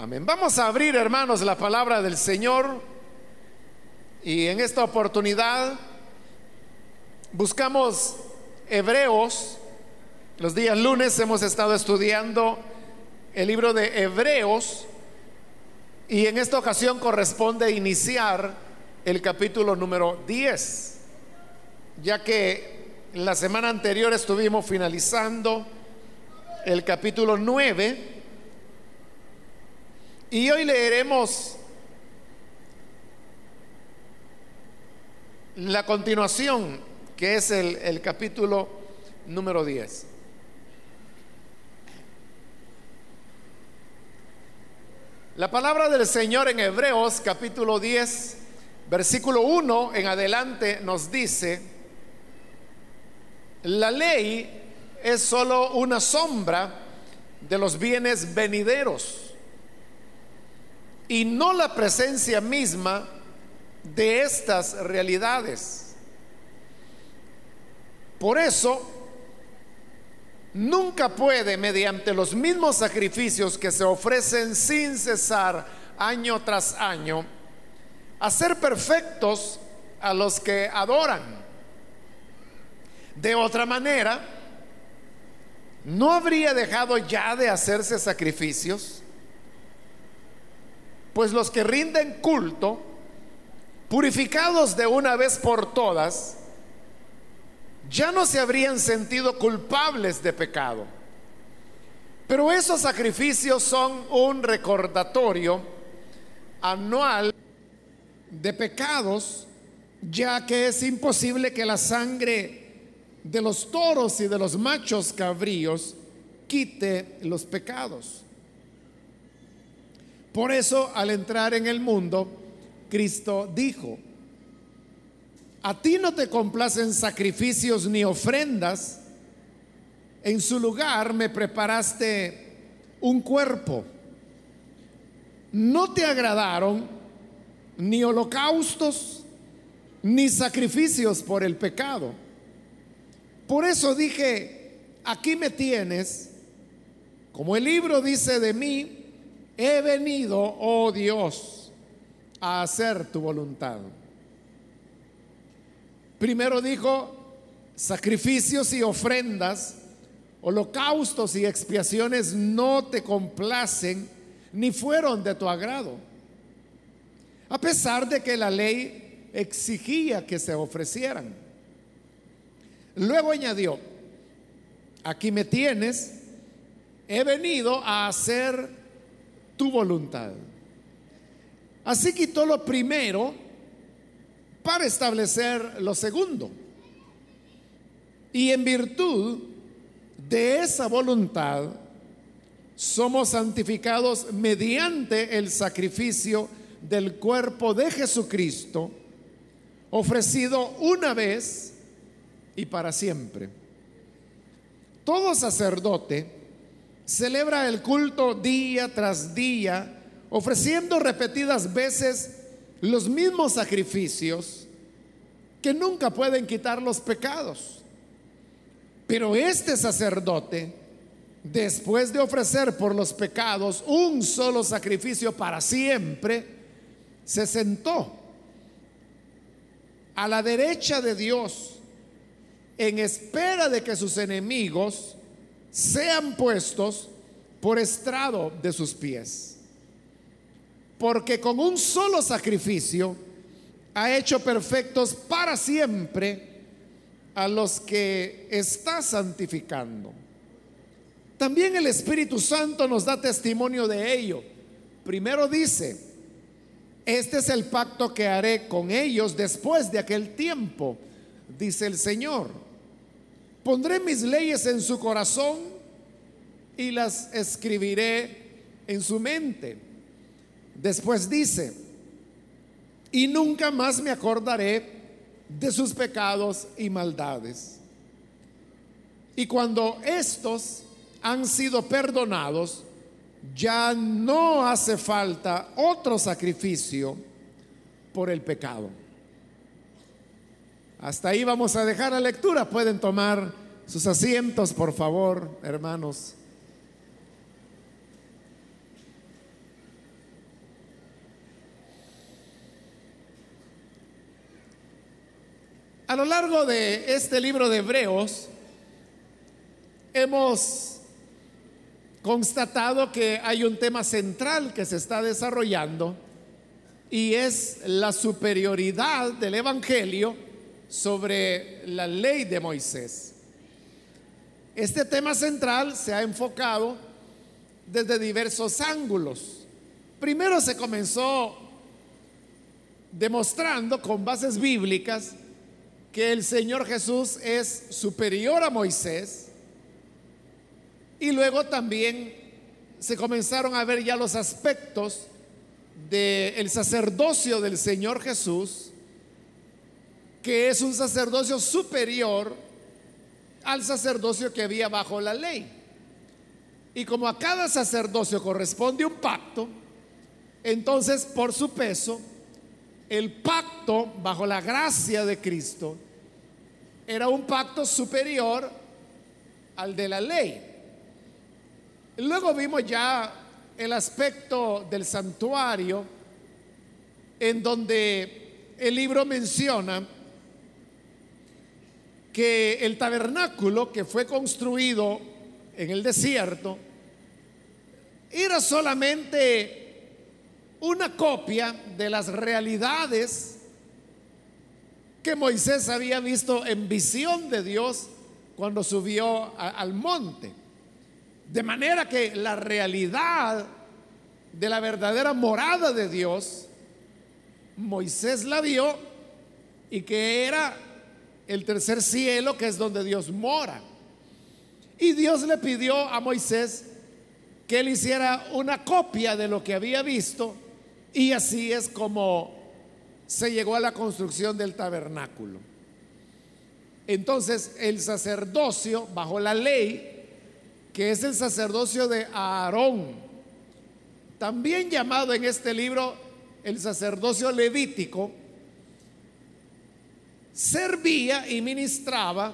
Amén. Vamos a abrir, hermanos, la palabra del Señor. Y en esta oportunidad buscamos Hebreos. Los días lunes hemos estado estudiando el libro de Hebreos. Y en esta ocasión corresponde iniciar el capítulo número 10. Ya que la semana anterior estuvimos finalizando el capítulo 9 y hoy leeremos la continuación, que es el, capítulo número 10. La palabra del Señor en Hebreos capítulo 10, versículo 1 en adelante nos dice, la ley es sólo una sombra de los bienes venideros y no la presencia misma de estas realidades. Por eso, nunca puede, mediante los mismos sacrificios que se ofrecen sin cesar año tras año, hacer perfectos a los que adoran. De otra manera, ¿no habría dejado ya de hacerse sacrificios? Pues los que rinden culto, purificados de una vez por todas, ya no se habrían sentido culpables de pecado. Pero esos sacrificios son un recordatorio anual de pecados, ya que es imposible que la sangre de los toros y de los machos cabríos quite los pecados. Por eso al entrar en el mundo, Cristo dijo, a ti no te complacen sacrificios ni ofrendas, en su lugar me preparaste un cuerpo. No te agradaron ni holocaustos ni sacrificios por el pecado. Por eso dije, aquí me tienes, como el libro dice de mí, he venido, oh Dios, a hacer tu voluntad. Primero dijo, sacrificios y ofrendas, holocaustos y expiaciones no te complacen ni fueron de tu agrado. A pesar de que la ley exigía que se ofrecieran. Luego añadió, aquí me tienes, he venido a hacer tu voluntad. Así quitó lo primero para establecer lo segundo. Y en virtud de esa voluntad somos santificados mediante el sacrificio del cuerpo de Jesucristo, ofrecido una vez y para siempre. Todo sacerdote celebra el culto día tras día, ofreciendo repetidas veces los mismos sacrificios que nunca pueden quitar los pecados. Pero este sacerdote, después de ofrecer por los pecados un solo sacrificio para siempre, se sentó a la derecha de Dios en espera de que sus enemigos sean puestos por estrado de sus pies. Porque con un solo sacrificio ha hecho perfectos para siempre a los que está santificando. También el Espíritu Santo nos da testimonio de ello. Primero dice, este es el pacto que haré con ellos después de aquel tiempo, dice el Señor Pondré mis leyes en su corazón y las escribiré en su mente. Después dice, y nunca más me acordaré de sus pecados y maldades. Y cuando estos han sido perdonados, ya no hace falta otro sacrificio por el pecado. Hasta ahí vamos a dejar la lectura. Pueden tomar sus asientos, por favor, hermanos. A lo largo de este libro de Hebreos, hemos constatado que hay un tema central que se está desarrollando y es la superioridad del Evangelio sobre la ley de Moisés. Este tema central se ha enfocado desde diversos ángulos. Primero se comenzó demostrando con bases bíblicas que el Señor Jesús es superior a Moisés y luego también se comenzaron a ver ya los aspectos del sacerdocio del Señor Jesús, que es un sacerdocio superior al sacerdocio que había bajo la ley. Y como a cada sacerdocio corresponde un pacto, entonces por su peso, el pacto bajo la gracia de Cristo era un pacto superior al de la ley. Luego vimos ya el aspecto del santuario, en donde el libro menciona que el tabernáculo que fue construido en el desierto era solamente una copia de las realidades que Moisés había visto en visión de Dios cuando subió al monte. De manera que la realidad de la verdadera morada de Dios, Moisés la vio y que era el tercer cielo, que es donde Dios mora. Y Dios le pidió a Moisés que él hiciera una copia de lo que había visto y así es como se llegó a la construcción del tabernáculo. Entonces el sacerdocio bajo la ley que es el sacerdocio de Aarón, también llamado en este libro el sacerdocio levítico, servía y ministraba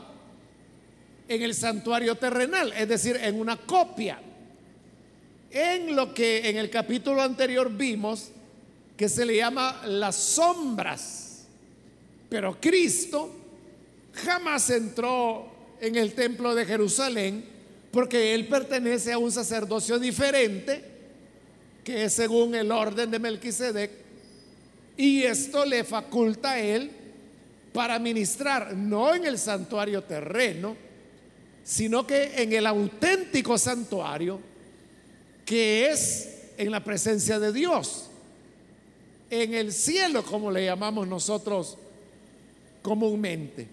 en el santuario terrenal, es decir, en una copia, en lo que en el capítulo anterior vimos que se le llama las sombras. Pero Cristo jamás entró en el templo de Jerusalén porque él pertenece a un sacerdocio diferente, que es según el orden de Melquisedec, y esto le faculta a él para ministrar no en el santuario terreno, sino que en el auténtico santuario, que es en la presencia de Dios, en el cielo, como le llamamos nosotros comúnmente.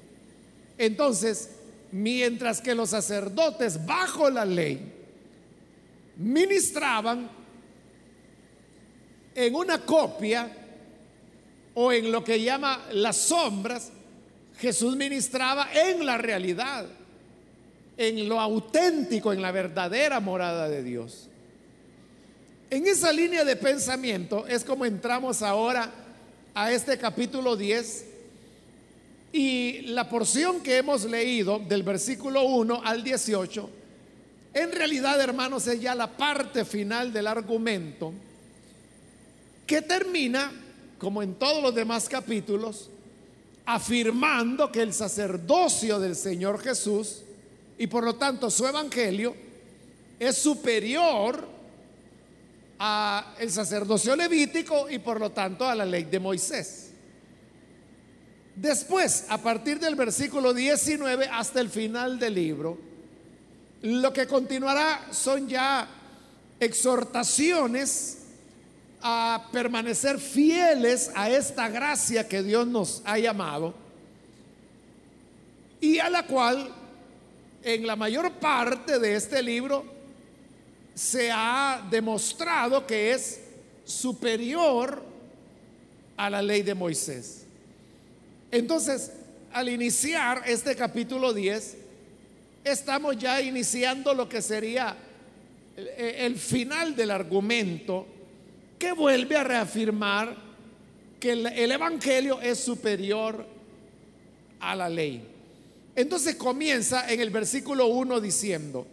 Entonces, mientras que los sacerdotes bajo la ley ministraban en una copia o en lo que llama las sombras, Jesús ministraba en la realidad, en lo auténtico, en la verdadera morada de Dios. En esa línea de pensamiento es como entramos ahora a este capítulo 10 y la porción que hemos leído del versículo 1 al 18, en realidad, hermanos, es ya la parte final del argumento que termina, como en todos los demás capítulos, afirmando que el sacerdocio del Señor Jesús y por lo tanto su evangelio es superior a el sacerdocio levítico y por lo tanto a la ley de Moisés. Después, a partir del versículo 19 hasta el final del libro, lo que continuará son ya exhortaciones a permanecer fieles a esta gracia que Dios nos ha llamado y a la cual en la mayor parte de este libro se ha demostrado que es superior a la ley de Moisés. Entonces, al iniciar este capítulo 10, estamos ya iniciando lo que sería el final del argumento que vuelve a reafirmar que el, Evangelio es superior a la ley. Entonces comienza en el versículo 1 diciendo,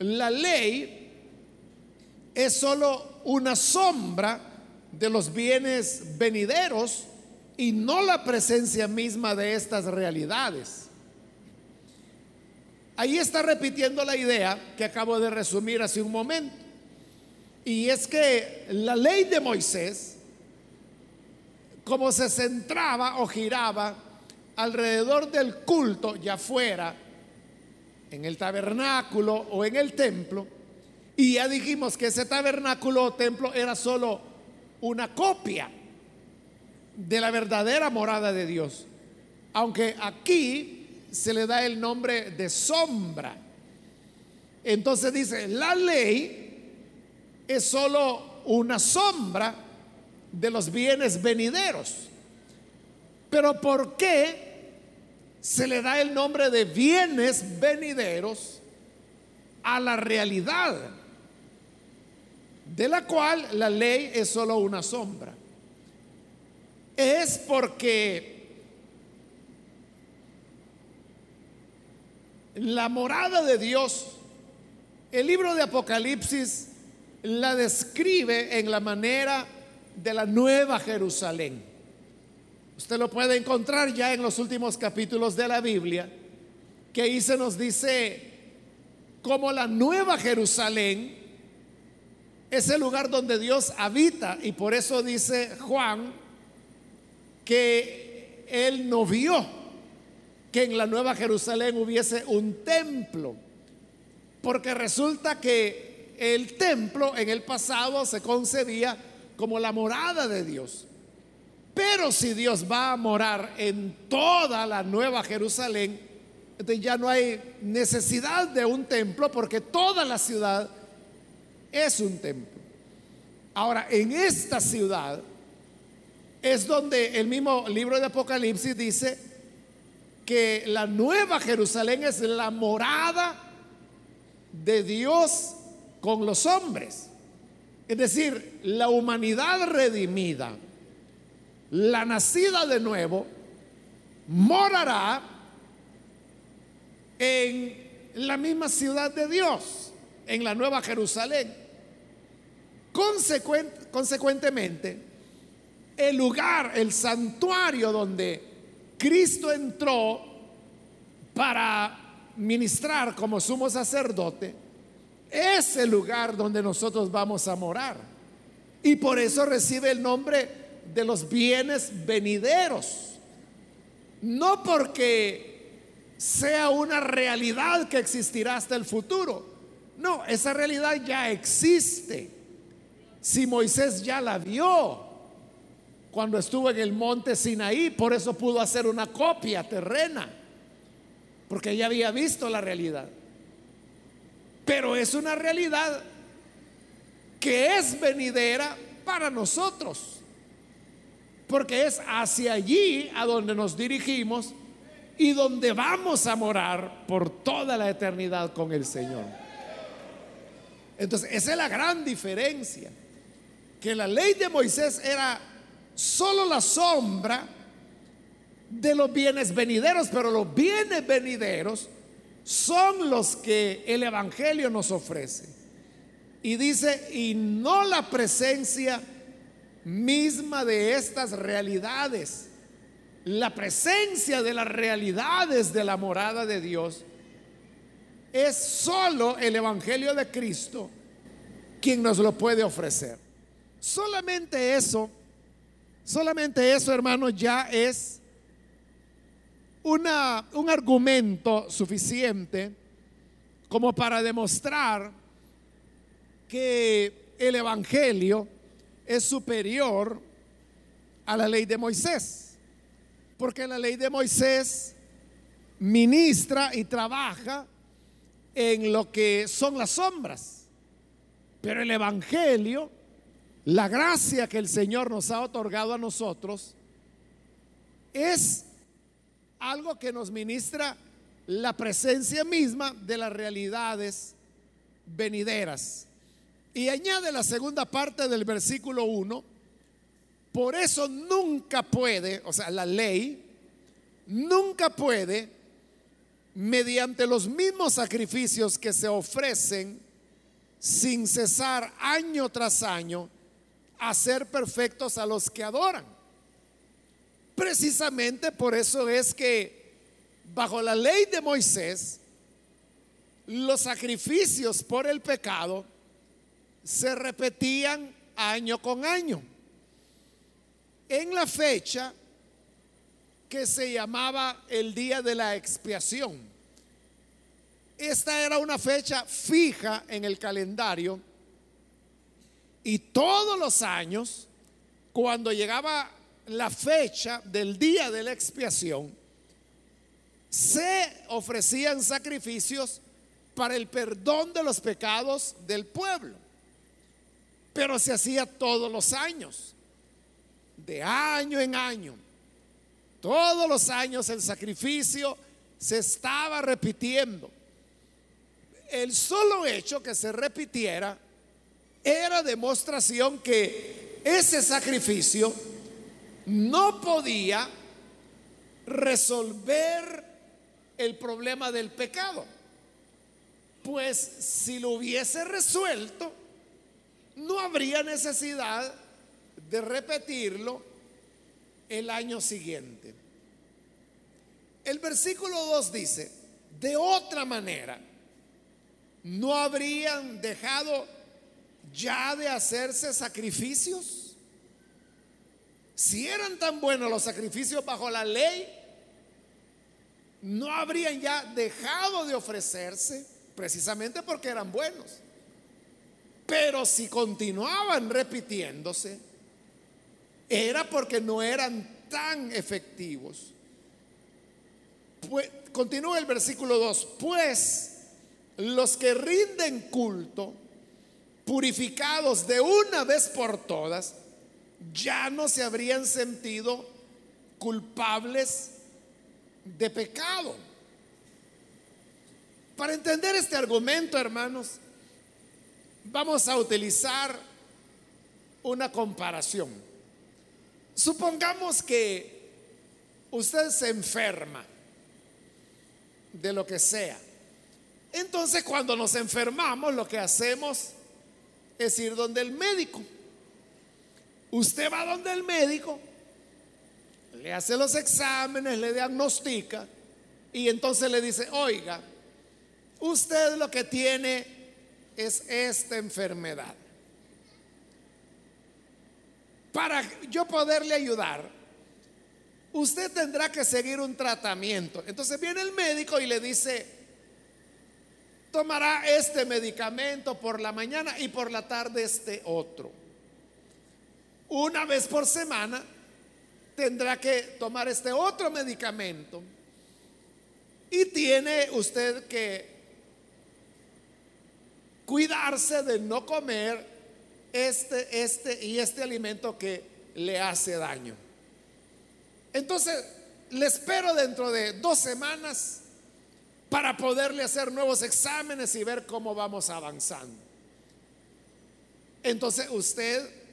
la ley es solo una sombra de los bienes venideros y no la presencia misma de estas realidades. Ahí está repitiendo la idea que acabo de resumir hace un momento. Y es que la ley de Moisés, como se centraba o giraba alrededor del culto, ya fuera en el tabernáculo o en el templo, y ya dijimos que ese tabernáculo o templo era solo una copia de la verdadera morada de Dios. Aunque aquí se le da el nombre de sombra. Entonces dice, la ley es solo una sombra de los bienes venideros. Pero ¿por qué se le da el nombre de bienes venideros a la realidad? de la cual la ley es solo una sombra. Es porque la morada de Dios, el libro de Apocalipsis la describe en la manera de la nueva Jerusalén. Usted lo puede encontrar ya en los últimos capítulos de la Biblia, que ahí se nos dice como la nueva Jerusalén es el lugar donde Dios habita y por eso dice Juan que él no vio que en la Nueva Jerusalén hubiese un templo, porque resulta que el templo en el pasado se concebía como la morada de Dios. Pero si Dios va a morar en toda la Nueva Jerusalén, ya no hay necesidad de un templo porque toda la ciudad es un templo. Ahora, en esta ciudad es donde el mismo libro de Apocalipsis dice que la nueva Jerusalén es la morada de Dios con los hombres. Es decir, la humanidad redimida, la nacida de nuevo, morará en la misma ciudad de Dios, en la nueva Jerusalén. consecuentemente, el lugar, el santuario donde Cristo entró para ministrar como sumo sacerdote, es el lugar donde nosotros vamos a morar. Y por eso recibe el nombre de los bienes venideros. No porque sea una realidad que existirá hasta el futuro. No, esa realidad ya existe. Si Moisés ya la vio cuando estuvo en el monte Sinaí, por eso pudo hacer una copia terrena, porque ya había visto la realidad. Pero es una realidad que es venidera para nosotros, porque es hacia allí a donde nos dirigimos y donde vamos a morar por toda la eternidad con el Señor. Entonces, esa es la gran diferencia, que la ley de Moisés era solo la sombra de los bienes venideros, pero los bienes venideros son los que el Evangelio nos ofrece. Y dice, y no la presencia misma de estas realidades la presencia de las realidades de la morada de Dios, es solo el Evangelio de Cristo quien nos lo puede ofrecer. Solamente eso, solamente eso, hermano, ya es una, un argumento suficiente como para demostrar que el Evangelio es superior a la ley de Moisés. Porque la ley de Moisés ministra y trabaja en lo que son las sombras. Pero el Evangelio, la gracia que el Señor nos ha otorgado a nosotros, es algo que nos ministra la presencia misma de las realidades venideras. Y añade la segunda parte del versículo 1, por eso nunca puede, o sea, la ley nunca puede, mediante los mismos sacrificios que se ofrecen sin cesar año tras año, hacer perfectos a los que adoran. Precisamente por eso es que bajo la ley de Moisés, los sacrificios por el pecado se repetían año con año. En la fecha que se llamaba el día de la expiación. Esta era una fecha fija en el calendario y todos los años, cuando llegaba la fecha del día de la expiación, se ofrecían sacrificios para el perdón de los pecados del pueblo. Pero se hacía todos los años, de año en año. Todos los años el sacrificio se estaba repitiendo. El solo hecho que se repitiera era demostración que ese sacrificio no podía resolver el problema del pecado. Pues si lo hubiese resuelto, no habría necesidad de repetirlo el año siguiente. El versículo 2 dice, de otra manera, no habrían dejado ya de hacerse sacrificios. Si eran tan buenos los sacrificios bajo la ley, no habrían ya dejado de ofrecerse precisamente porque eran buenos. Pero si continuaban repitiéndose, era porque no eran tan efectivos. Pues, continúa el versículo 2, pues los que rinden culto, purificados de una vez por todas, ya no se habrían sentido culpables de pecado. Para entender este argumento, hermanos, vamos a utilizar una comparación. Supongamos que usted se enferma de lo que sea. Entonces cuando nos enfermamos lo que hacemos es ir donde el médico. Usted va donde el médico, le hace los exámenes, le diagnostica y entonces le dice, oiga, usted lo que tiene es esta enfermedad. Para yo poderle ayudar, usted tendrá que seguir un tratamiento. Entonces viene el médico y le dice, tomará este medicamento por la mañana y por la tarde este otro. Una vez por semana tendrá que tomar este otro medicamento y tiene usted que cuidarse de no comer este, este y este alimento que le hace daño. Entonces, le espero dentro de dos semanas para poderle hacer nuevos exámenes y ver cómo vamos avanzando. Entonces usted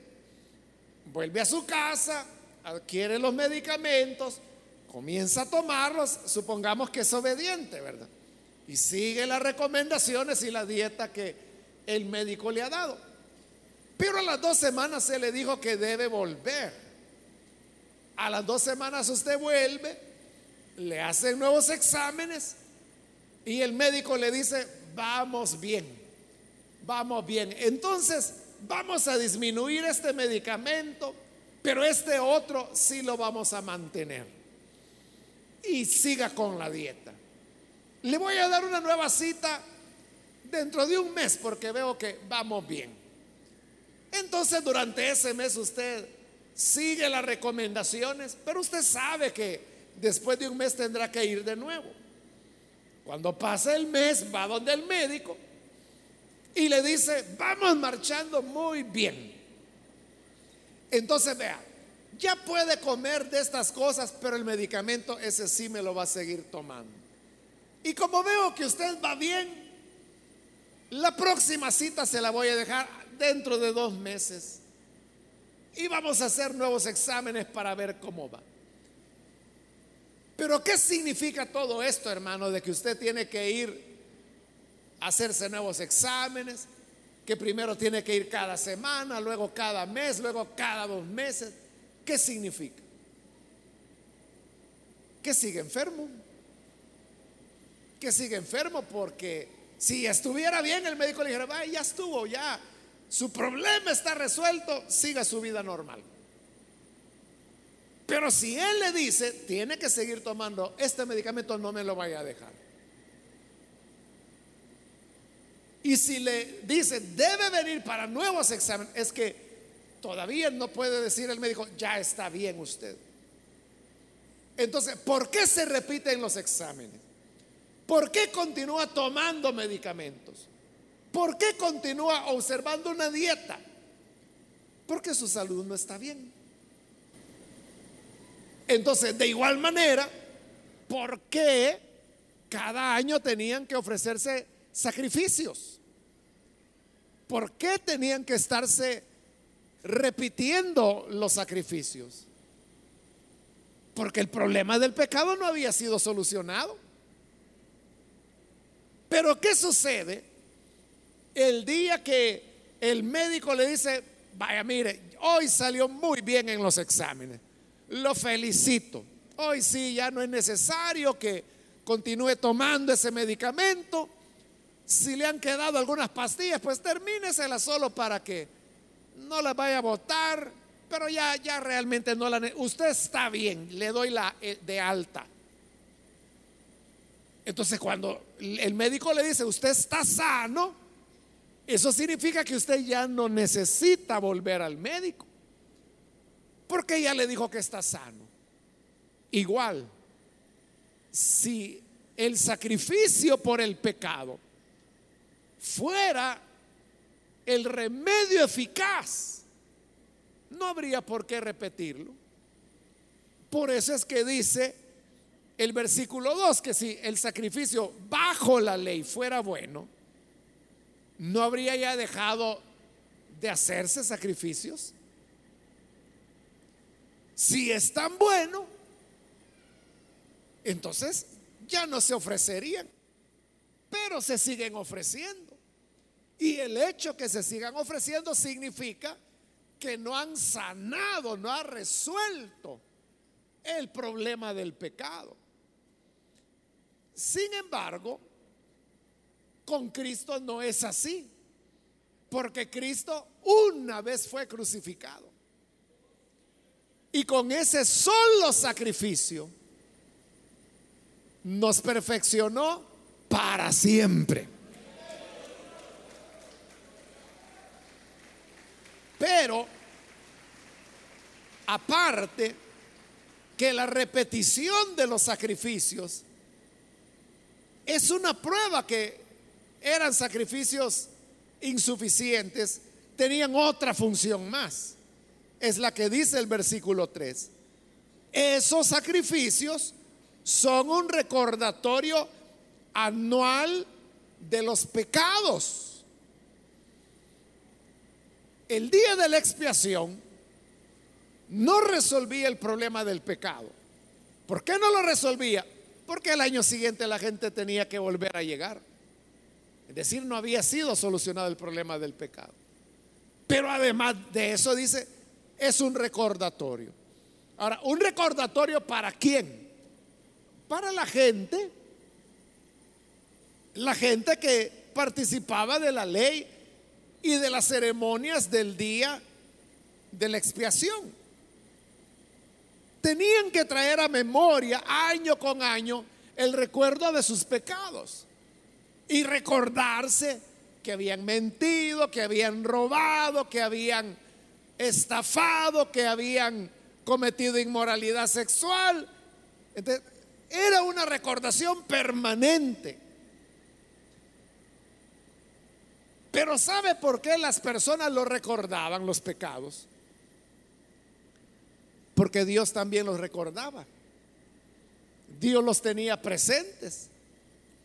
vuelve a su casa, adquiere los medicamentos, comienza a tomarlos, supongamos que es obediente, ¿verdad? Y sigue las recomendaciones y la dieta que el médico le ha dado. Pero a las dos semanas se le dijo que debe volver. A las dos semanas usted vuelve, le hacen nuevos exámenes y el médico le dice, vamos bien, vamos bien. Entonces, vamos a disminuir este medicamento, pero este otro sí lo vamos a mantener. Y siga con la dieta. Le voy a dar una nueva cita dentro de un mes porque veo que vamos bien. Entonces, durante ese mes usted sigue las recomendaciones, pero usted sabe que después de un mes tendrá que ir de nuevo. Cuando pasa el mes, va donde el médico y le dice, vamos marchando muy bien. Entonces vea, ya puede comer de estas cosas, pero el medicamento ese sí me lo va a seguir tomando. Y como veo que usted va bien, la próxima cita se la voy a dejar dentro de dos meses. Y vamos a hacer nuevos exámenes para ver cómo va. Pero ¿qué significa todo esto, hermano? De que usted tiene que ir hacerse nuevos exámenes, que primero tiene que ir cada semana, luego cada mes, luego cada dos meses. ¿Qué significa? que sigue enfermo. Que sigue enfermo porque si estuviera bien el médico le dijera, ya estuvo, ya, su problema está resuelto, siga su vida normal. Pero si él le dice, tiene que seguir tomando este medicamento, no me lo vaya a dejar. Y si le dice, debe venir para nuevos exámenes, es que todavía no puede decir el médico, ya está bien usted. Entonces, ¿por qué se repiten los exámenes? ¿Por qué continúa tomando medicamentos? ¿Por qué continúa observando una dieta? Porque su salud no está bien. Entonces, de igual manera, ¿por qué cada año tenían que ofrecerse sacrificios? ¿Por qué tenían que estarse repitiendo los sacrificios? Porque el problema del pecado no había sido solucionado. Pero ¿qué sucede el día que el médico le dice, vaya, mire, hoy salió muy bien en los exámenes, lo felicito, hoy sí ya no es necesario que continúe tomando ese medicamento, si le han quedado algunas pastillas, pues termíneselas solo para que no las vaya a botar, pero ya, ya realmente no la... Usted está bien, le doy la eh, de alta. Entonces cuando el médico le dice, usted está sano, eso significa que usted ya no necesita volver al médico, porque ya le dijo que está sano. Igual, si el sacrificio por el pecado fuera el remedio eficaz, no habría por qué repetirlo. Por eso es que dice el versículo 2 que si el sacrificio bajo la ley fuera bueno, no habría ya dejado de hacerse sacrificios. Si es tan bueno, entonces ya no se ofrecerían, pero se siguen ofreciendo. Y el hecho que se sigan ofreciendo significa que no han sanado, no han resuelto el problema del pecado. Sin embargo, con Cristo no es así, porque Cristo una vez fue crucificado. Y con ese solo sacrificio nos perfeccionó para siempre. Pero, aparte, que la repetición de los sacrificios es una prueba que eran sacrificios insuficientes, tenían otra función más. Es la que dice el versículo 3. Esos sacrificios son un recordatorio anual de los pecados el día de la expiación no resolvía el problema del pecado. ¿Por qué no lo resolvía? Porque el año siguiente la gente tenía que volver a llegar. Es decir, no había sido solucionado el problema del pecado. Pero además de eso dice, es un recordatorio. Ahora, ¿un recordatorio para quién? Para la gente, la gente que participaba de la ley y de las ceremonias del día de la expiación. Tenían que traer a memoria año con año el recuerdo de sus pecados y recordarse que habían mentido, que habían robado, que habían estafado, que habían cometido inmoralidad sexual. era una recordación permanente. Pero ¿sabe por qué las personas lo recordaban, los pecados? Porque Dios también los recordaba. Dios los tenía presentes.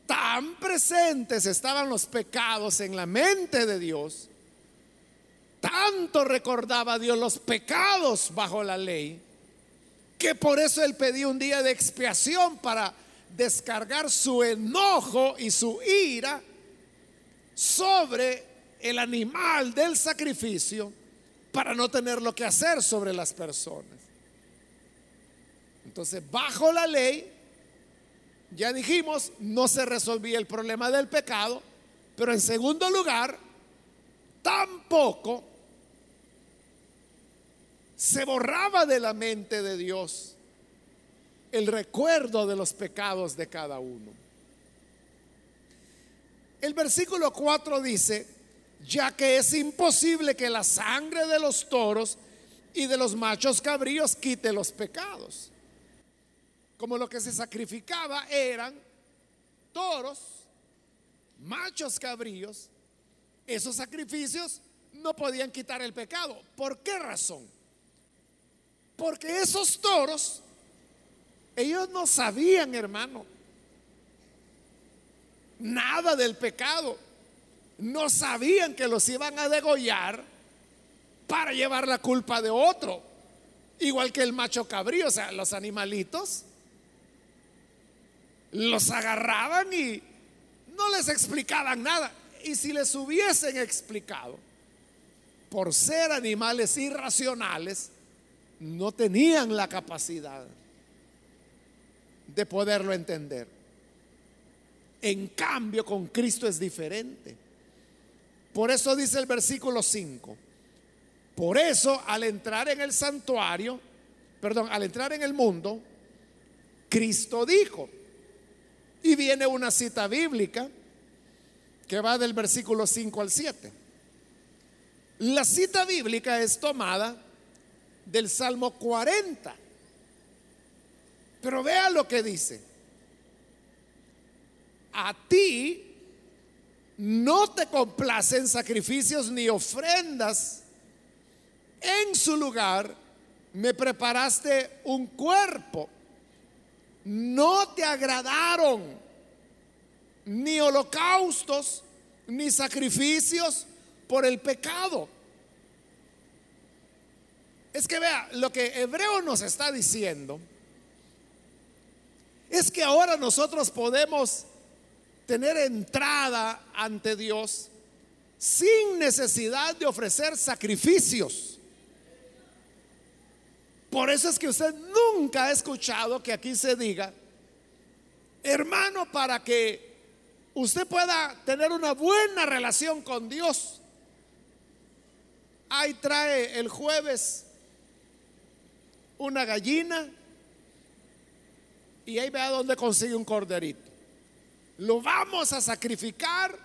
Tan presentes estaban los pecados en la mente de Dios. Tanto recordaba Dios los pecados bajo la ley. Que por eso Él pedía un día de expiación para descargar su enojo y su ira sobre el animal del sacrificio para no tener lo que hacer sobre las personas. Entonces, bajo la ley, ya dijimos, no se resolvía el problema del pecado, pero en segundo lugar, tampoco se borraba de la mente de Dios el recuerdo de los pecados de cada uno. El versículo 4 dice, ya que es imposible que la sangre de los toros y de los machos cabríos quite los pecados. Como lo que se sacrificaba eran toros, machos cabríos, esos sacrificios no podían quitar el pecado. ¿Por qué razón? Porque esos toros, ellos no sabían, hermano, nada del pecado. No sabían que los iban a degollar para llevar la culpa de otro. Igual que el macho cabrío, o sea, los animalitos los agarraban y no les explicaban nada. Y si les hubiesen explicado, por ser animales irracionales, no tenían la capacidad de poderlo entender. En cambio, con Cristo es diferente. Por eso dice el versículo 5. Por eso, al entrar en el santuario, perdón, al entrar en el mundo, Cristo dijo, y viene una cita bíblica que va del versículo 5 al 7. La cita bíblica es tomada del Salmo 40. Pero vea lo que dice. A ti no te complacen sacrificios ni ofrendas. En su lugar me preparaste un cuerpo no te agradaron ni holocaustos ni sacrificios por el pecado. Es que vea, lo que Hebreo nos está diciendo es que ahora nosotros podemos tener entrada ante Dios sin necesidad de ofrecer sacrificios. Por eso es que usted nunca ha escuchado que aquí se diga, hermano, para que usted pueda tener una buena relación con Dios. Ahí trae el jueves una gallina y ahí vea dónde consigue un corderito. Lo vamos a sacrificar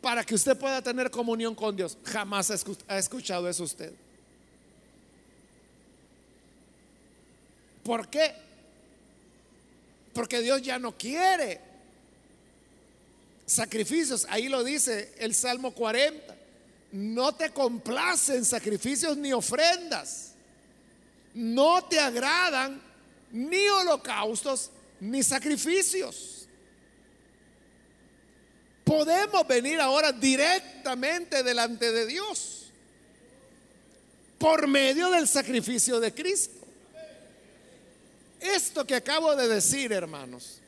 para que usted pueda tener comunión con Dios. Jamás ha escuchado eso usted. ¿Por qué? Porque Dios ya no quiere sacrificios. Ahí lo dice el Salmo 40. No te complacen sacrificios ni ofrendas. No te agradan ni holocaustos ni sacrificios. Podemos venir ahora directamente delante de Dios por medio del sacrificio de Cristo. Esto que acabo de decir, hermanos,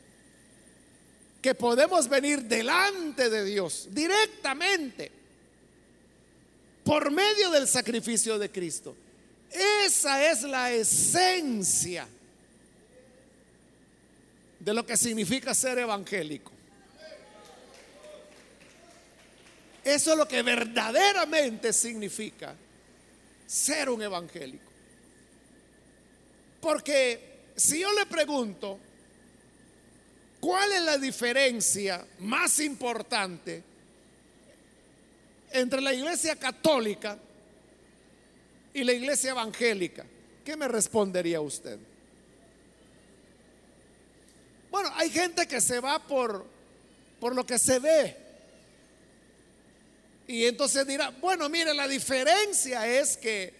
que podemos venir delante de Dios directamente por medio del sacrificio de Cristo. Esa es la esencia de lo que significa ser evangélico. Eso es lo que verdaderamente significa ser un evangélico. Porque si yo le pregunto, ¿cuál es la diferencia más importante entre la iglesia católica y la iglesia evangélica? ¿Qué me respondería usted? Bueno, hay gente que se va por, por lo que se ve. Y entonces dirá, bueno, mire, la diferencia es que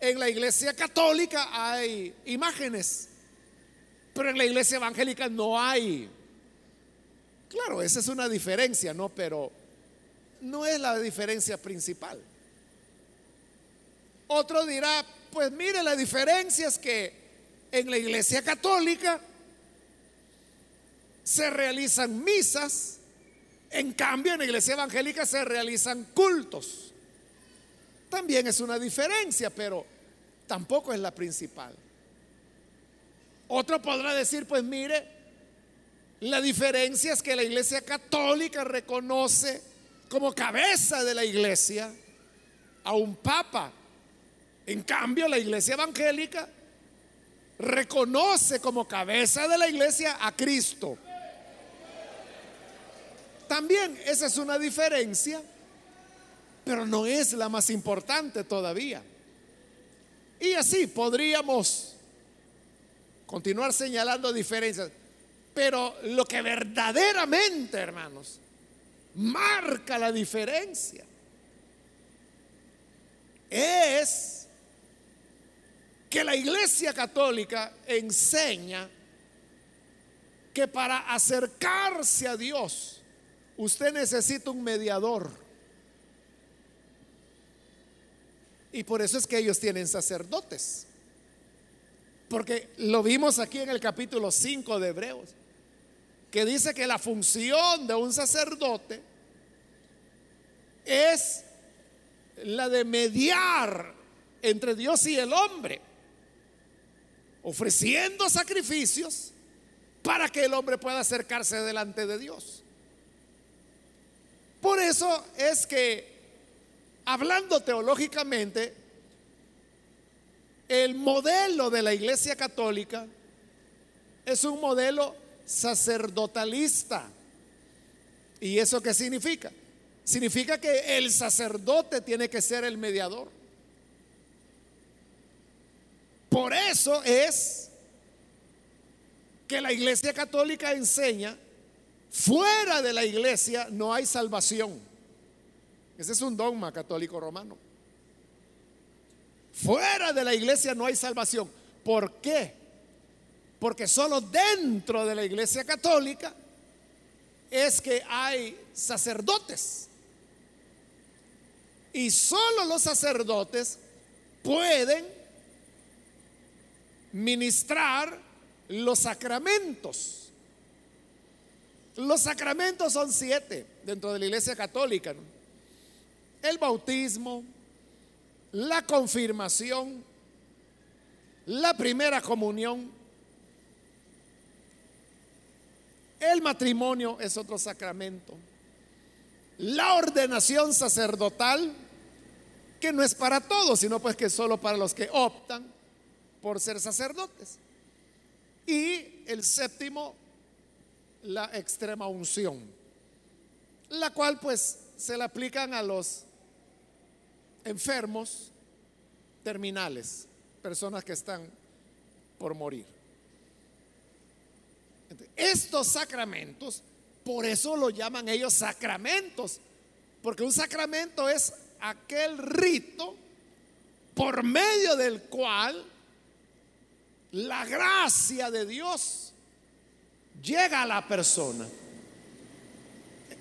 en la iglesia católica hay imágenes. Pero en la iglesia evangélica no hay. Claro, esa es una diferencia, ¿no? Pero no es la diferencia principal. Otro dirá, pues mire, la diferencia es que en la iglesia católica se realizan misas, en cambio en la iglesia evangélica se realizan cultos. También es una diferencia, pero tampoco es la principal. Otro podrá decir, pues mire, la diferencia es que la iglesia católica reconoce como cabeza de la iglesia a un papa. En cambio, la iglesia evangélica reconoce como cabeza de la iglesia a Cristo. También esa es una diferencia, pero no es la más importante todavía. Y así podríamos continuar señalando diferencias, pero lo que verdaderamente, hermanos, marca la diferencia es que la Iglesia Católica enseña que para acercarse a Dios usted necesita un mediador. Y por eso es que ellos tienen sacerdotes. Porque lo vimos aquí en el capítulo 5 de Hebreos, que dice que la función de un sacerdote es la de mediar entre Dios y el hombre, ofreciendo sacrificios para que el hombre pueda acercarse delante de Dios. Por eso es que, hablando teológicamente, el modelo de la Iglesia Católica es un modelo sacerdotalista. ¿Y eso qué significa? Significa que el sacerdote tiene que ser el mediador. Por eso es que la Iglesia Católica enseña, fuera de la iglesia no hay salvación. Ese es un dogma católico romano. Fuera de la iglesia no hay salvación. ¿Por qué? Porque solo dentro de la iglesia católica es que hay sacerdotes. Y solo los sacerdotes pueden ministrar los sacramentos. Los sacramentos son siete dentro de la iglesia católica. El bautismo, la confirmación, la primera comunión, el matrimonio es otro sacramento, la ordenación sacerdotal, que no es para todos, sino pues que es solo para los que optan por ser sacerdotes. Y el séptimo, la extrema unción, la cual pues se le aplican a los enfermos terminales, personas que están por morir. Estos sacramentos, por eso lo llaman ellos sacramentos, porque un sacramento es aquel rito por medio del cual la gracia de Dios llega a la persona.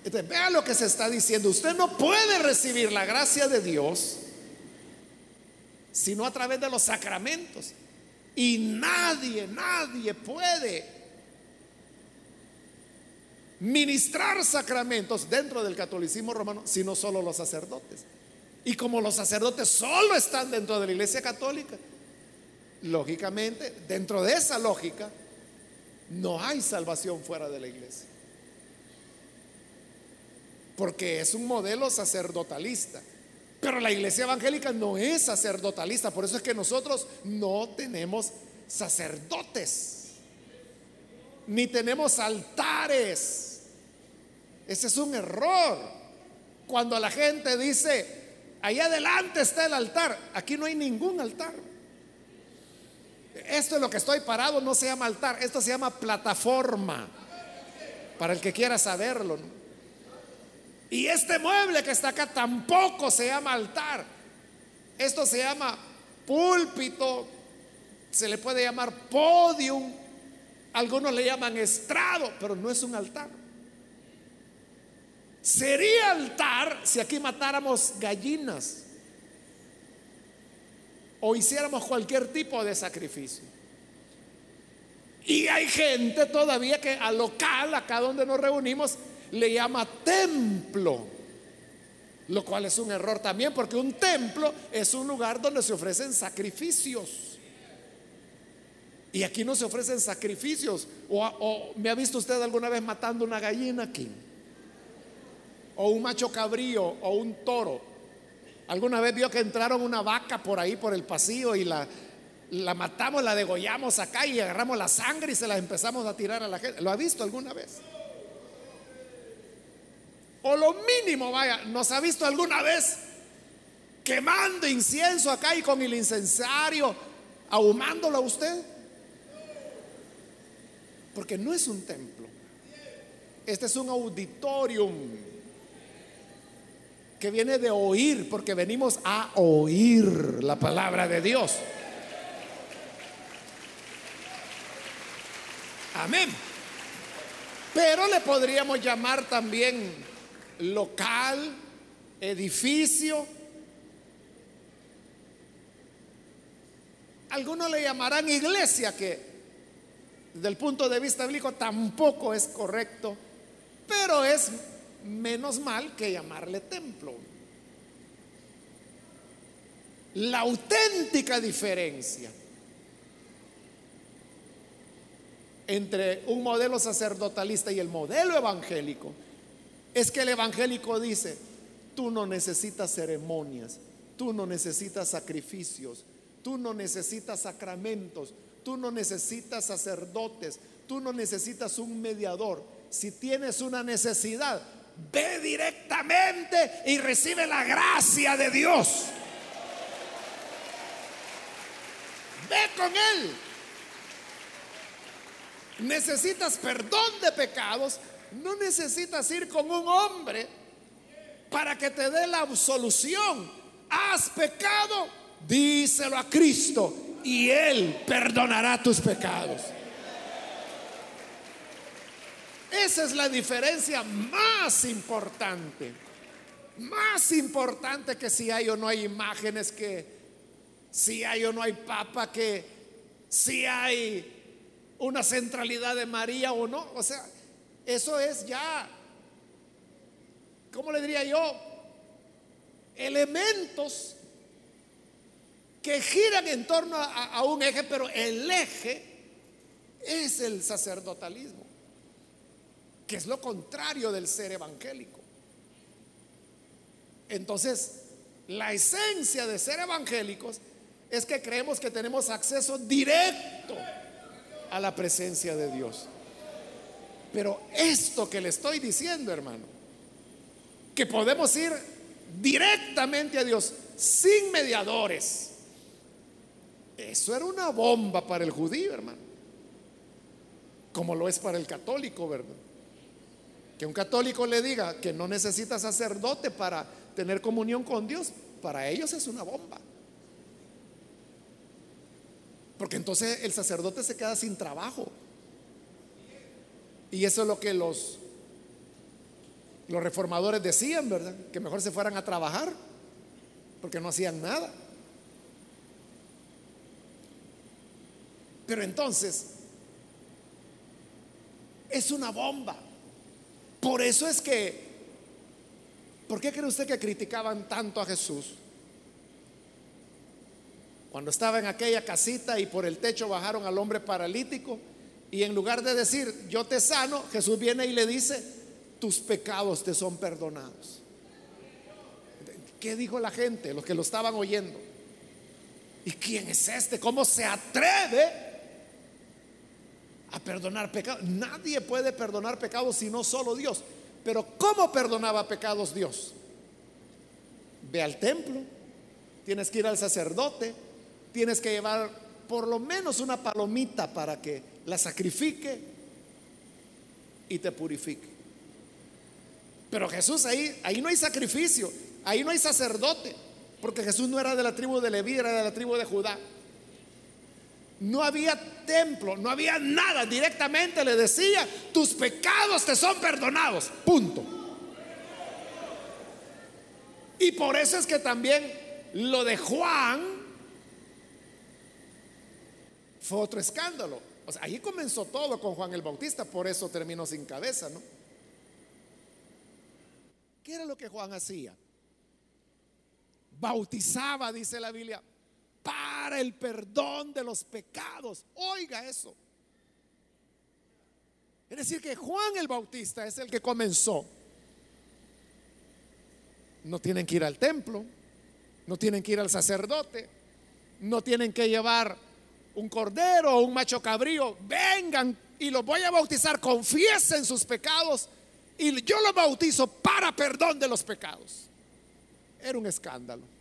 Entonces, vea lo que se está diciendo. Usted no puede recibir la gracia de Dios sino a través de los sacramentos. Y nadie, nadie puede ministrar sacramentos dentro del catolicismo romano, sino solo los sacerdotes. Y como los sacerdotes solo están dentro de la iglesia católica, lógicamente, dentro de esa lógica, no hay salvación fuera de la iglesia porque es un modelo sacerdotalista. Pero la iglesia evangélica no es sacerdotalista, por eso es que nosotros no tenemos sacerdotes, ni tenemos altares. Ese es un error. Cuando la gente dice, ahí adelante está el altar, aquí no hay ningún altar. Esto es lo que estoy parado, no se llama altar, esto se llama plataforma, para el que quiera saberlo. Y este mueble que está acá tampoco se llama altar. Esto se llama púlpito, se le puede llamar podium, algunos le llaman estrado, pero no es un altar. Sería altar si aquí matáramos gallinas o hiciéramos cualquier tipo de sacrificio. Y hay gente todavía que al local, acá donde nos reunimos, le llama templo, lo cual es un error también, porque un templo es un lugar donde se ofrecen sacrificios. Y aquí no se ofrecen sacrificios. O, me ha visto usted alguna vez matando una gallina aquí. O un macho cabrío o un toro. ¿Alguna vez vio que entraron una vaca por ahí, por el pasillo y la, la matamos, la degollamos acá y agarramos la sangre y se la empezamos a tirar a la gente? ¿Lo ha visto alguna vez? O lo mínimo, vaya, ¿nos ha visto alguna vez quemando incienso acá y con el incensario ahumándolo a usted? Porque no es un templo. Este es un auditorium que viene de oír, porque venimos a oír la palabra de Dios. Amén. Pero le podríamos llamar también local, edificio. Algunos le llamarán iglesia, que desde el punto de vista bíblico tampoco es correcto, pero es menos mal que llamarle templo. La auténtica diferencia entre un modelo sacerdotalista y el modelo evangélico es que el evangélico dice, tú no necesitas ceremonias, tú no necesitas sacrificios, tú no necesitas sacramentos, tú no necesitas sacerdotes, tú no necesitas un mediador. Si tienes una necesidad, ve directamente y recibe la gracia de Dios. Ve con Él. Necesitas perdón de pecados. No necesitas ir con un hombre para que te dé la absolución. Has pecado, díselo a Cristo y Él perdonará tus pecados. Esa es la diferencia más importante. Más importante que si hay o no hay imágenes, que si hay o no hay papa, que si hay una centralidad de María o no. O sea, eso es ya, ¿cómo le diría yo? Elementos que giran en torno a, a un eje, pero el eje es el sacerdotalismo que es lo contrario del ser evangélico. Entonces, la esencia de ser evangélicos es que creemos que tenemos acceso directo a la presencia de Dios. Pero esto que le estoy diciendo, hermano, que podemos ir directamente a Dios sin mediadores, eso era una bomba para el judío, hermano, como lo es para el católico, ¿verdad? Que un católico le diga que no necesita sacerdote para tener comunión con Dios, para ellos es una bomba. Porque entonces el sacerdote se queda sin trabajo. Y eso es lo que los, los reformadores decían, ¿verdad? Que mejor se fueran a trabajar, porque no hacían nada. Pero entonces, es una bomba. Por eso es que, ¿por qué cree usted que criticaban tanto a Jesús? Cuando estaba en aquella casita y por el techo bajaron al hombre paralítico y en lugar de decir, yo te sano, Jesús viene y le dice, tus pecados te son perdonados. ¿Qué dijo la gente, los que lo estaban oyendo? ¿Y quién es este? ¿Cómo se atreve a perdonar pecados. Nadie puede perdonar pecados sino solo Dios. Pero ¿cómo perdonaba pecados Dios? Ve al templo, tienes que ir al sacerdote, tienes que llevar por lo menos una palomita para que la sacrifique y te purifique. Pero Jesús ahí, ahí no hay sacrificio, ahí no hay sacerdote, porque Jesús no era de la tribu de Leví, era de la tribu de Judá. No había templo, no había nada. Directamente le decía, tus pecados te son perdonados. Punto. Y por eso es que también lo de Juan fue otro escándalo. O sea, ahí comenzó todo con Juan el Bautista, por eso terminó sin cabeza, ¿no? ¿Qué era lo que Juan hacía? Bautizaba, dice la Biblia, para el perdón de los pecados. Oiga eso. Es decir, que Juan el Bautista es el que comenzó. No tienen que ir al templo, no tienen que ir al sacerdote, no tienen que llevar un cordero o un macho cabrío. Vengan y los voy a bautizar, confiesen sus pecados y yo los bautizo para perdón de los pecados. Era un escándalo.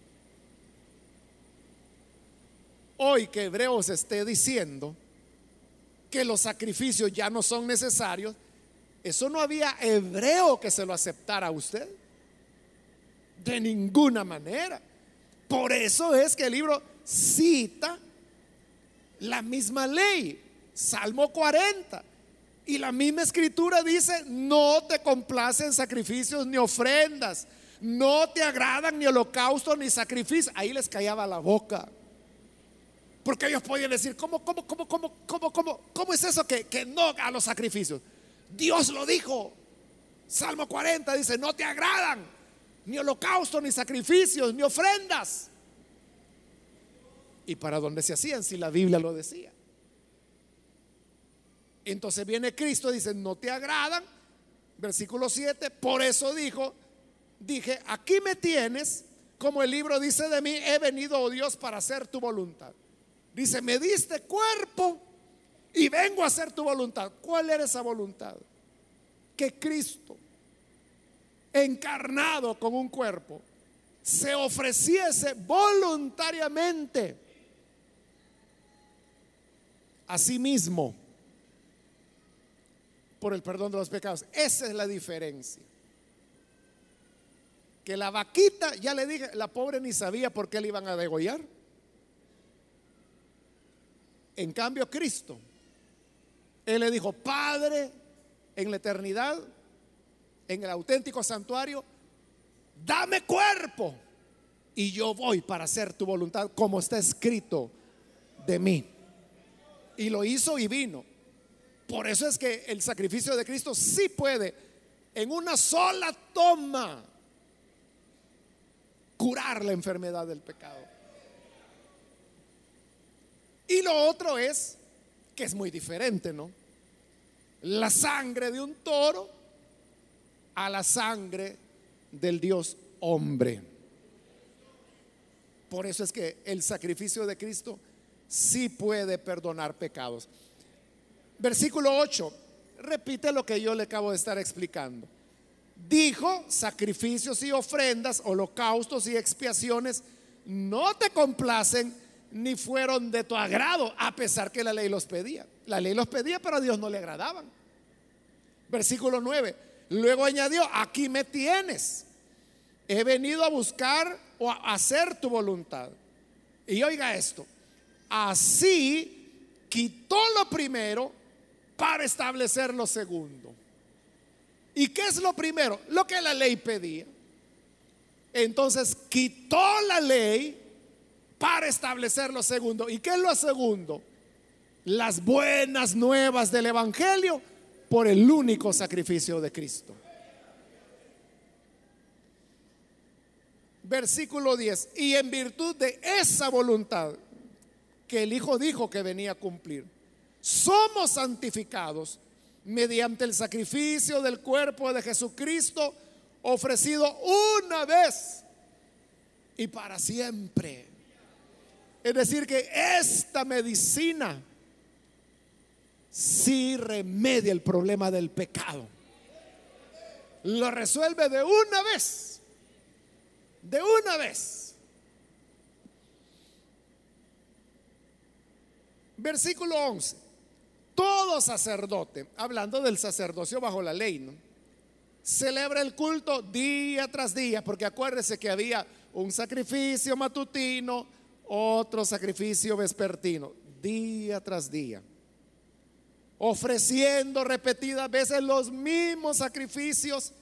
Hoy que Hebreos esté diciendo que los sacrificios ya no son necesarios, eso no había hebreo que se lo aceptara a usted. De ninguna manera. Por eso es que el libro cita la misma ley, Salmo 40. Y la misma escritura dice, no te complacen sacrificios ni ofrendas, no te agradan ni holocaustos ni sacrificios. Ahí les callaba la boca. Porque ellos podían decir, ¿cómo, cómo, cómo, cómo, cómo, cómo, cómo es eso que, que no a los sacrificios? Dios lo dijo. Salmo 40 dice, no te agradan ni holocaustos, ni sacrificios, ni ofrendas. ¿Y para dónde se hacían si la Biblia lo decía? Entonces viene Cristo y dice, no te agradan. Versículo 7, por eso dijo, dije, aquí me tienes, como el libro dice de mí, he venido, oh Dios, para hacer tu voluntad. Dice, me diste cuerpo y vengo a hacer tu voluntad. ¿Cuál era esa voluntad? Que Cristo, encarnado con un cuerpo, se ofreciese voluntariamente a sí mismo por el perdón de los pecados. Esa es la diferencia. Que la vaquita, ya le dije, la pobre ni sabía por qué le iban a degollar. En cambio, Cristo, Él le dijo, Padre, en la eternidad, en el auténtico santuario, dame cuerpo y yo voy para hacer tu voluntad como está escrito de mí. Y lo hizo y vino. Por eso es que el sacrificio de Cristo sí puede en una sola toma curar la enfermedad del pecado. Y lo otro es que es muy diferente, ¿no? La sangre de un toro a la sangre del Dios hombre. Por eso es que el sacrificio de Cristo sí puede perdonar pecados. Versículo 8, repite lo que yo le acabo de estar explicando. Dijo, sacrificios y ofrendas, holocaustos y expiaciones no te complacen ni fueron de tu agrado, a pesar que la ley los pedía. La ley los pedía, pero a Dios no le agradaban. Versículo 9, luego añadió, aquí me tienes. He venido a buscar o a hacer tu voluntad. Y oiga esto, así quitó lo primero para establecer lo segundo. ¿Y qué es lo primero? Lo que la ley pedía. Entonces quitó la ley para establecer lo segundo. ¿Y qué es lo segundo? Las buenas nuevas del Evangelio por el único sacrificio de Cristo. Versículo 10. Y en virtud de esa voluntad que el Hijo dijo que venía a cumplir, somos santificados mediante el sacrificio del cuerpo de Jesucristo ofrecido una vez y para siempre. Es decir, que esta medicina sí remedia el problema del pecado. Lo resuelve de una vez. De una vez. Versículo 11 todo sacerdote, hablando del sacerdocio bajo la ley, ¿no? celebra el culto día tras día, porque acuérdese que había un sacrificio matutino, otro sacrificio vespertino, día tras día, ofreciendo repetidas veces los mismos sacrificios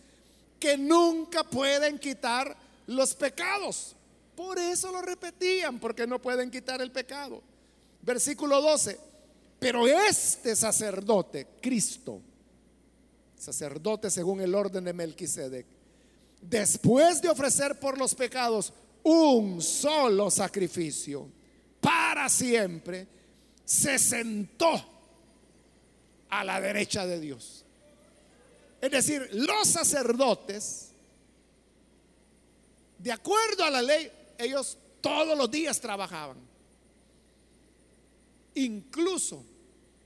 que nunca pueden quitar los pecados. Por eso lo repetían, porque no pueden quitar el pecado. Versículo 12 pero este sacerdote, Cristo, sacerdote según el orden de Melquisedec, después de ofrecer por los pecados un solo sacrificio para siempre, se sentó a la derecha de Dios. Es decir, los sacerdotes, de acuerdo a la ley, ellos todos los días trabajaban. Incluso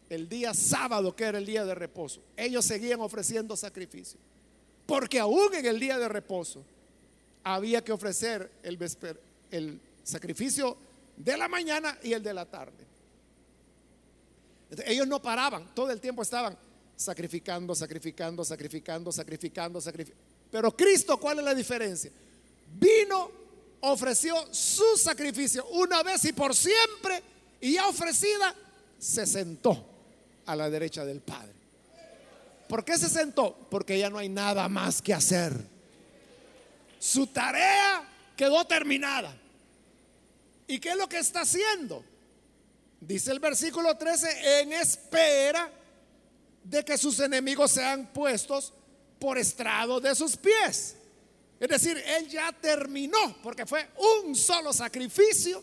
el día sábado, que era el día de reposo, ellos seguían ofreciendo sacrificios. Porque aún en el día de reposo había que ofrecer el, sacrificio de la mañana y el de la tarde. ellos no paraban, todo el tiempo estaban sacrificando, sacrificando, sacrificando, sacrificando, sacrificando. Pero Cristo, ¿cuál es la diferencia? Vino, ofreció su sacrificio una vez y por siempre, y ya ofrecida, se sentó a la derecha del Padre. ¿Por qué se sentó? Porque ya no hay nada más que hacer. Su tarea quedó terminada. ¿Y qué es lo que está haciendo? Dice el versículo 13, en espera de que sus enemigos sean puestos por estrado de sus pies. Es decir, él ya terminó, porque fue un solo sacrificio,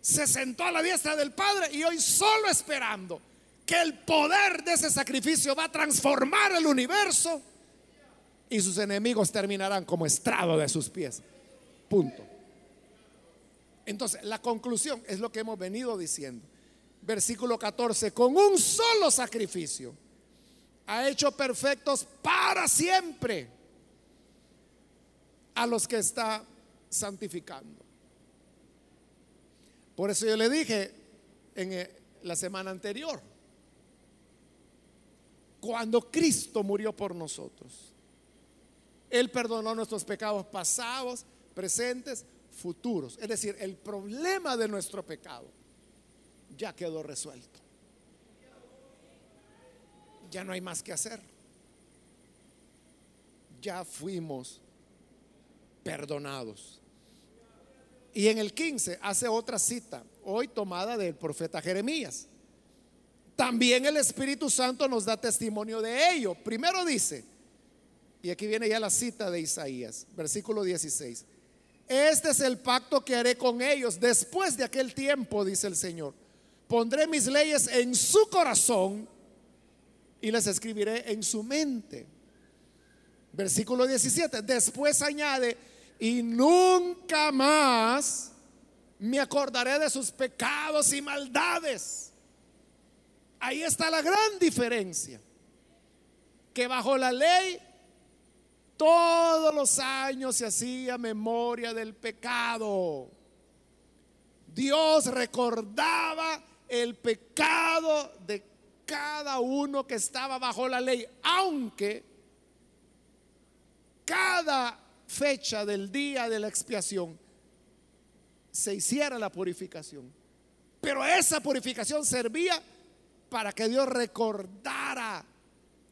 se sentó a la diestra del Padre y hoy solo esperando que el poder de ese sacrificio va a transformar el universo y sus enemigos terminarán como estrado de sus pies. Punto. Entonces, la conclusión es lo que hemos venido diciendo. Versículo 14, con un solo sacrificio ha hecho perfectos para siempre a los que está santificando. Por eso yo le dije en eh, la semana anterior, cuando Cristo murió por nosotros, Él perdonó nuestros pecados pasados, presentes, futuros. Es decir, el problema de nuestro pecado ya quedó resuelto. Ya no hay más que hacer. Ya fuimos perdonados. Y en el 15 hace otra cita, hoy tomada del profeta Jeremías. También el Espíritu Santo nos da testimonio de ello. Primero dice, y aquí viene ya la cita de Isaías, versículo 16. Este es el pacto que haré con ellos después de aquel tiempo, dice el Señor. Pondré mis leyes en su corazón y les escribiré en su mente. Versículo 17. Después añade, y nunca más me acordaré de sus pecados y maldades. Ahí está la gran diferencia. Que bajo la ley todos los años se hacía memoria del pecado. Dios recordaba el pecado de cada uno que estaba bajo la ley, aunque cada fecha del día de la expiación se hiciera la purificación. Pero esa purificación servía para que Dios recordara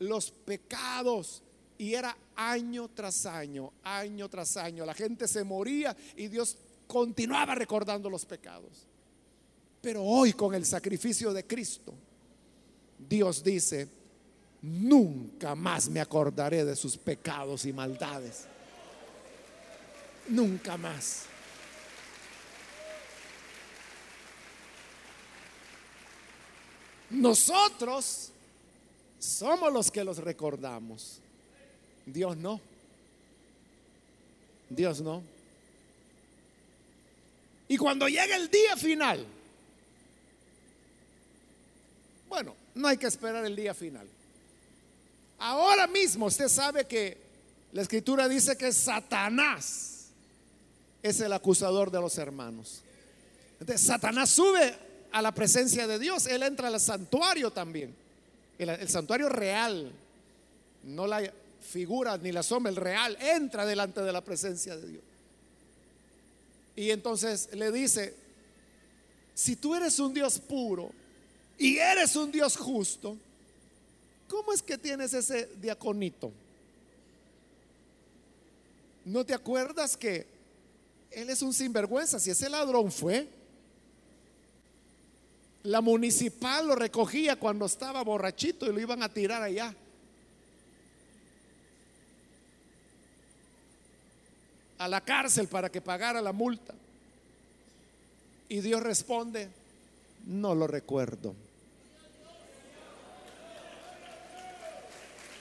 los pecados y era año tras año, año tras año. La gente se moría y Dios continuaba recordando los pecados. Pero hoy con el sacrificio de Cristo, Dios dice, nunca más me acordaré de sus pecados y maldades. Nunca más. Nosotros somos los que los recordamos. Dios no. Dios no. Y cuando llega el día final, bueno, no hay que esperar el día final. Ahora mismo usted sabe que la escritura dice que Satanás es el acusador de los hermanos. Entonces, Satanás sube a la presencia de Dios, él entra al santuario también, el, el santuario real, no la figura ni la sombra, el real, entra delante de la presencia de Dios. Y entonces le dice, si tú eres un Dios puro y eres un Dios justo, ¿cómo es que tienes ese diaconito? ¿No te acuerdas que él es un sinvergüenza? Si ese ladrón fue, la municipal lo recogía cuando estaba borrachito y lo iban a tirar allá. A la cárcel para que pagara la multa. Y Dios responde, No lo recuerdo.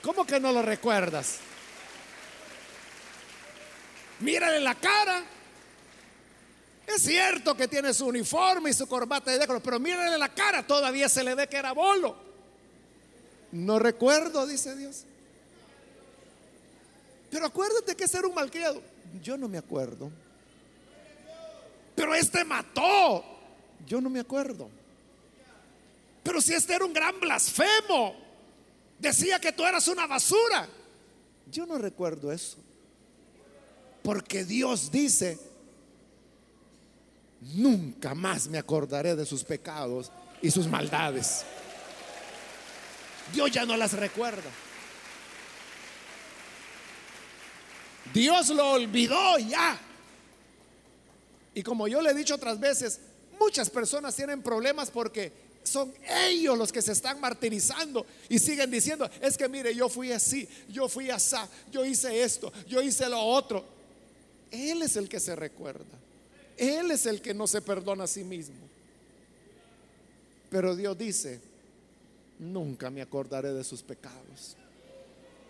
¿Cómo que no lo recuerdas? Mírale la cara. Es cierto que tiene su uniforme y su corbata de pero mírale la cara, todavía se le ve que era bolo. No recuerdo, dice Dios. Pero acuérdate que ese era un malcriado. Yo no me acuerdo. Pero este mató. Yo no me acuerdo. Pero si este era un gran blasfemo, decía que tú eras una basura. Yo no recuerdo eso. Porque Dios dice, nunca más me acordaré de sus pecados y sus maldades. Dios ya no las recuerda. Dios lo olvidó ya. Y como yo le he dicho otras veces, muchas personas tienen problemas porque son ellos los que se están martirizando y siguen diciendo, es que mire, yo fui así, yo fui así, yo hice esto, yo hice lo otro. Él es el que se recuerda. Él es el que no se perdona a sí mismo. Pero Dios dice, nunca me acordaré de sus pecados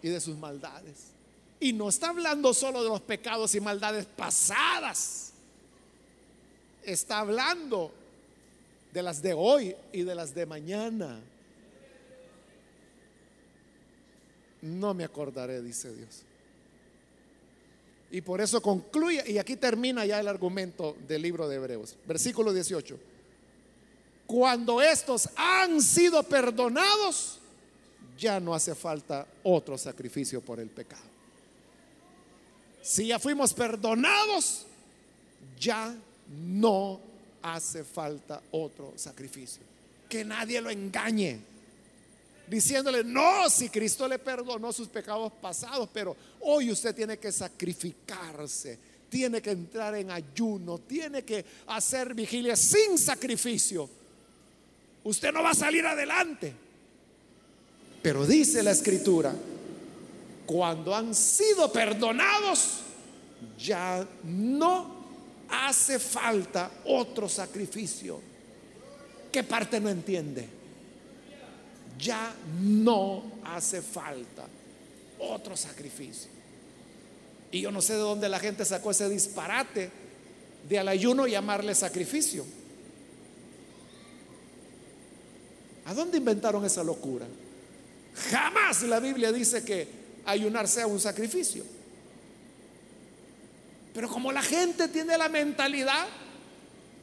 y de sus maldades. Y no está hablando solo de los pecados y maldades pasadas. Está hablando de las de hoy y de las de mañana. No me acordaré, dice Dios. Y por eso concluye, y aquí termina ya el argumento del libro de Hebreos, versículo 18. Cuando estos han sido perdonados, ya no hace falta otro sacrificio por el pecado. Si ya fuimos perdonados, ya no hace falta otro sacrificio. Que nadie lo engañe. Diciéndole, no, si Cristo le perdonó sus pecados pasados, pero hoy usted tiene que sacrificarse, tiene que entrar en ayuno, tiene que hacer vigilia sin sacrificio. Usted no va a salir adelante. Pero dice la escritura, cuando han sido perdonados, ya no hace falta otro sacrificio. ¿Qué parte no entiende? Ya no hace falta otro sacrificio. Y yo no sé de dónde la gente sacó ese disparate de al ayuno llamarle sacrificio. ¿A dónde inventaron esa locura? Jamás la Biblia dice que ayunar sea un sacrificio. Pero como la gente tiene la mentalidad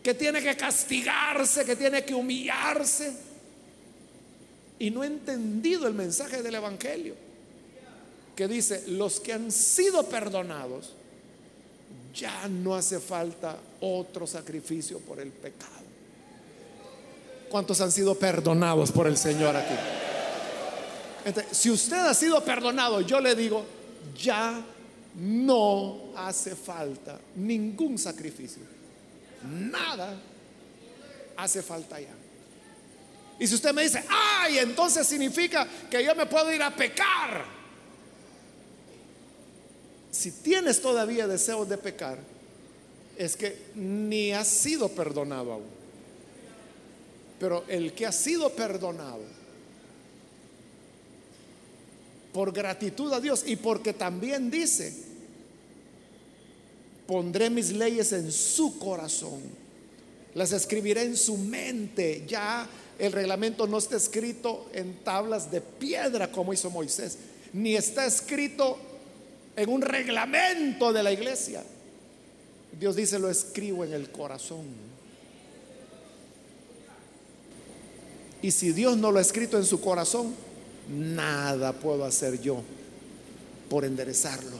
que tiene que castigarse, que tiene que humillarse, y no ha entendido el mensaje del Evangelio, que dice, los que han sido perdonados, ya no hace falta otro sacrificio por el pecado. ¿Cuántos han sido perdonados por el Señor aquí? Si usted ha sido perdonado, yo le digo, ya no hace falta ningún sacrificio. Nada hace falta ya. Y si usted me dice, ay, entonces significa que yo me puedo ir a pecar. Si tienes todavía deseos de pecar, es que ni has sido perdonado aún. Pero el que ha sido perdonado por gratitud a Dios y porque también dice, pondré mis leyes en su corazón, las escribiré en su mente. Ya el reglamento no está escrito en tablas de piedra como hizo Moisés, ni está escrito en un reglamento de la iglesia. Dios dice, lo escribo en el corazón. Y si Dios no lo ha escrito en su corazón, nada puedo hacer yo por enderezarlo.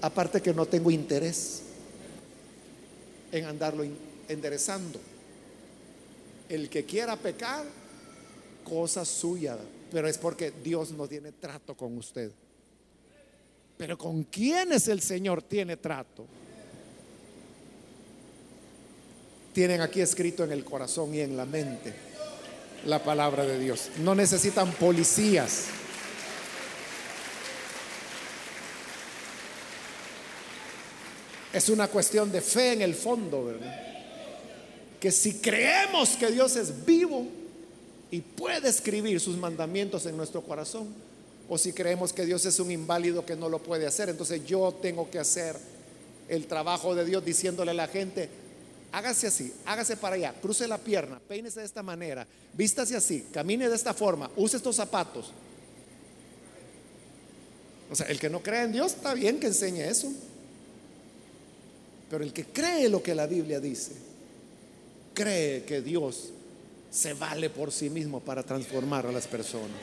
Aparte que no tengo interés en andarlo enderezando. El que quiera pecar, cosa suya, pero es porque Dios no tiene trato con usted. Pero con quienes el Señor tiene trato, tienen aquí escrito en el corazón y en la mente la palabra de Dios. No necesitan policías. Es una cuestión de fe en el fondo, ¿verdad? que si creemos que Dios es vivo y puede escribir sus mandamientos en nuestro corazón, o si creemos que Dios es un inválido que no lo puede hacer, entonces yo tengo que hacer el trabajo de Dios diciéndole a la gente, hágase así, hágase para allá, cruce la pierna, peínese de esta manera, vístase así, camine de esta forma, use estos zapatos. O sea, el que no cree en Dios está bien que enseñe eso. Pero el que cree lo que la Biblia dice, cree que Dios se vale por sí mismo para transformar a las personas.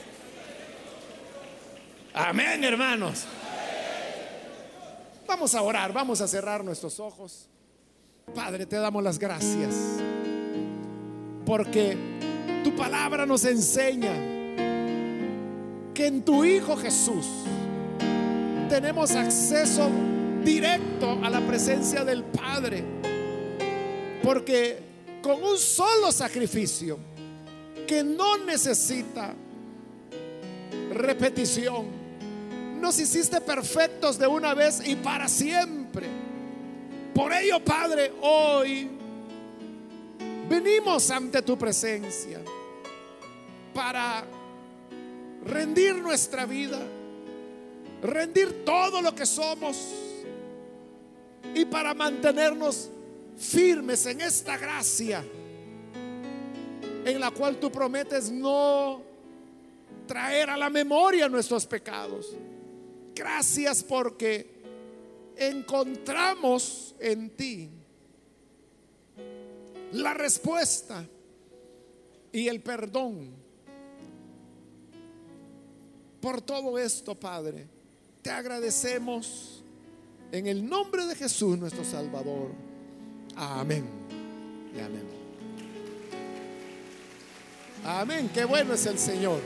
Amén, hermanos. Vamos a orar, vamos a cerrar nuestros ojos. Padre, te damos las gracias porque tu palabra nos enseña que en tu Hijo Jesús tenemos acceso directo a la presencia del Padre. Porque con un solo sacrificio que no necesita repetición, nos hiciste perfectos de una vez y para siempre. Por ello, Padre, hoy venimos ante tu presencia para rendir nuestra vida rendir todo lo que somos y para mantenernos firmes en esta gracia en la cual tú prometes no traer a la memoria nuestros pecados. Gracias porque encontramos en ti la respuesta y el perdón. Por todo esto, Padre te agradecemos en el nombre de Jesús nuestro Salvador. Amén. Y amén. Amén. Qué bueno es el Señor.